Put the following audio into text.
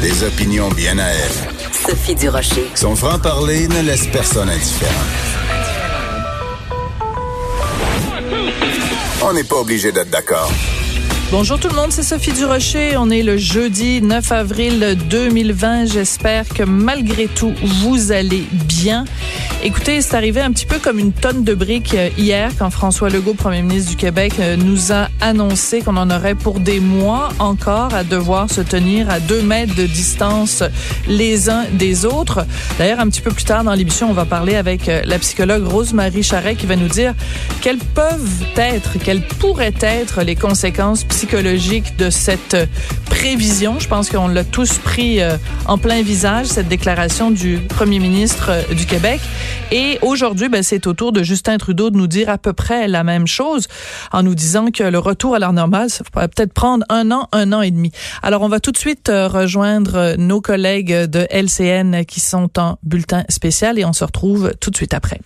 Des opinions bien à elle. Sophie Durocher. Son franc-parler ne laisse personne indifférent. On n'est pas obligé d'être d'accord. Bonjour tout le monde, c'est Sophie Durocher. On est le jeudi 9 avril 2020. J'espère que malgré tout, vous allez bien. Écoutez, c'est arrivé un petit peu comme une tonne de briques euh, hier quand François Legault, premier ministre du Québec, euh, nous a annoncé qu'on en aurait pour des mois encore à devoir se tenir à deux mètres de distance les uns des autres. D'ailleurs, un petit peu plus tard dans l'émission, on va parler avec euh, la psychologue Rose-Marie Charret qui va nous dire quelles peuvent être, quelles pourraient être les conséquences psychologique de cette prévision. Je pense qu'on l'a tous pris en plein visage, cette déclaration du premier ministre du Québec. Et aujourd'hui, ben, c'est au tour de Justin Trudeau de nous dire à peu près la même chose en nous disant que le retour à l'heure normale, ça pourrait peut-être prendre un an, un an et demi. Alors, on va tout de suite euh, rejoindre nos collègues de LCN qui sont en bulletin spécial et on se retrouve tout de suite après.